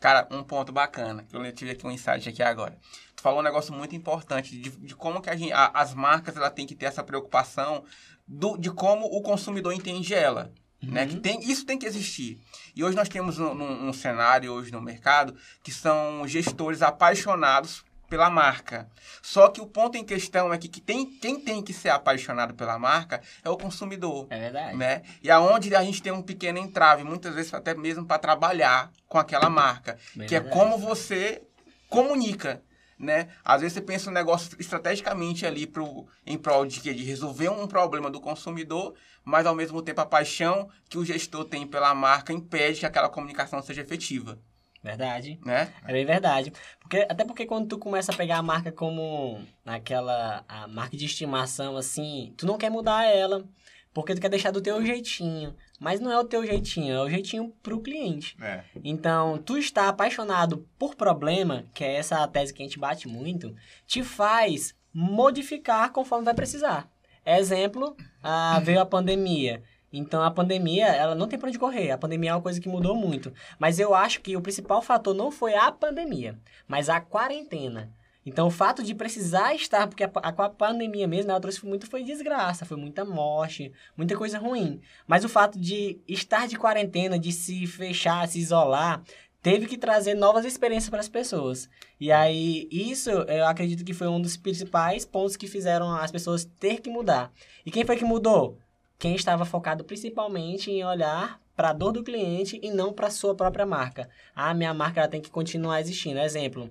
Cara, um ponto bacana, que eu tive aqui um insight aqui agora. Tu falou um negócio muito importante de, de como que a gente, a, as marcas ela tem que ter essa preocupação do, de como o consumidor entende ela. Uhum. Né? Que tem, isso tem que existir. E hoje nós temos um, um, um cenário hoje no mercado que são gestores apaixonados pela marca. Só que o ponto em questão é que, que tem, quem tem que ser apaixonado pela marca é o consumidor. É verdade. Né? E aonde a gente tem um pequeno entrave, muitas vezes até mesmo para trabalhar com aquela marca. É que verdade. é como você comunica. Né? Às vezes você pensa um negócio estrategicamente ali pro, em prol de, de resolver um problema do consumidor, mas ao mesmo tempo a paixão que o gestor tem pela marca impede que aquela comunicação seja efetiva. Verdade. Né? É bem verdade. Porque, até porque quando tu começa a pegar a marca como aquela a marca de estimação, assim, tu não quer mudar ela. Porque tu quer deixar do teu jeitinho. Mas não é o teu jeitinho, é o jeitinho pro cliente. É. Então, tu está apaixonado por problema, que é essa tese que a gente bate muito, te faz modificar conforme vai precisar. Exemplo, ah, veio a pandemia. Então a pandemia, ela não tem para onde correr. A pandemia é uma coisa que mudou muito. Mas eu acho que o principal fator não foi a pandemia, mas a quarentena. Então o fato de precisar estar, porque a, a, pandemia mesmo, ela trouxe muito foi desgraça, foi muita morte, muita coisa ruim. Mas o fato de estar de quarentena, de se fechar, se isolar, teve que trazer novas experiências para as pessoas. E aí, isso eu acredito que foi um dos principais pontos que fizeram as pessoas ter que mudar. E quem foi que mudou? Quem estava focado principalmente em olhar para a dor do cliente e não para a sua própria marca. Ah, minha marca ela tem que continuar existindo. Exemplo,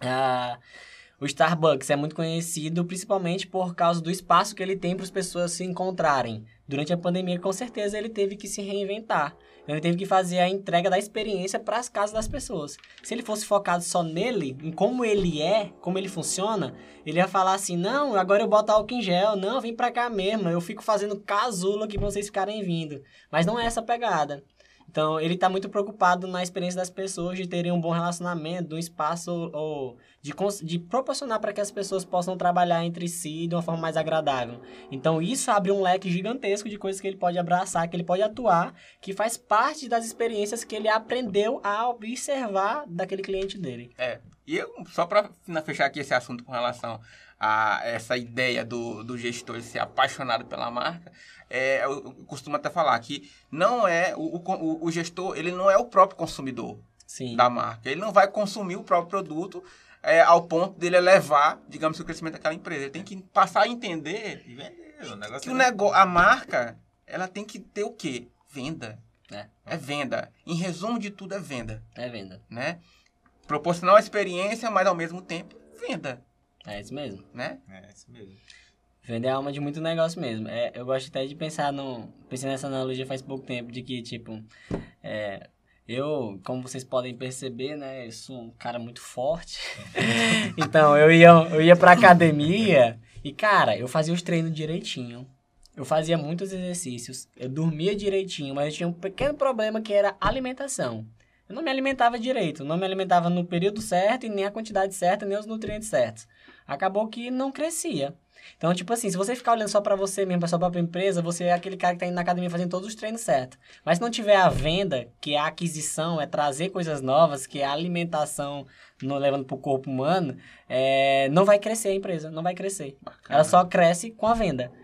ah, o Starbucks é muito conhecido principalmente por causa do espaço que ele tem para as pessoas se encontrarem. Durante a pandemia, com certeza, ele teve que se reinventar. Ele teve que fazer a entrega da experiência para as casas das pessoas. Se ele fosse focado só nele, em como ele é, como ele funciona, ele ia falar assim: não, agora eu boto álcool em gel, não, vem para cá mesmo, eu fico fazendo casulo aqui para vocês ficarem vindo. Mas não é essa pegada. Então, ele está muito preocupado na experiência das pessoas de terem um bom relacionamento, um espaço ou de, de proporcionar para que as pessoas possam trabalhar entre si de uma forma mais agradável. Então, isso abre um leque gigantesco de coisas que ele pode abraçar, que ele pode atuar, que faz parte das experiências que ele aprendeu a observar daquele cliente dele. É. E eu, só para fechar aqui esse assunto com relação a essa ideia do, do gestor ser apaixonado pela marca, é, eu costumo até falar que não é o, o, o gestor, ele não é o próprio consumidor Sim. da marca. Ele não vai consumir o próprio produto é, ao ponto dele elevar, digamos, o crescimento daquela empresa. Ele tem que passar a entender e vender. O negócio que o negócio, a marca, ela tem que ter o quê? Venda. É. é venda. Em resumo de tudo, é venda. É venda. Né? Proporcionar uma experiência, mas ao mesmo tempo, venda. É isso mesmo. Né? É isso mesmo. Vender é a alma de muito negócio mesmo. É, eu gosto até de pensar no. Pensei nessa analogia faz pouco tempo, de que, tipo, é, eu, como vocês podem perceber, né, eu sou um cara muito forte. então, eu ia, eu ia pra academia e, cara, eu fazia os treinos direitinho. Eu fazia muitos exercícios, eu dormia direitinho, mas eu tinha um pequeno problema que era alimentação. Eu não me alimentava direito, não me alimentava no período certo e nem a quantidade certa, nem os nutrientes certos. Acabou que não crescia. Então, tipo assim, se você ficar olhando só para você mesmo, pra sua própria empresa, você é aquele cara que tá indo na academia fazendo todos os treinos certos. Mas se não tiver a venda, que é a aquisição, é trazer coisas novas, que é a alimentação no, levando pro corpo humano, é, não vai crescer a empresa, não vai crescer. Bacana. Ela só cresce com a venda.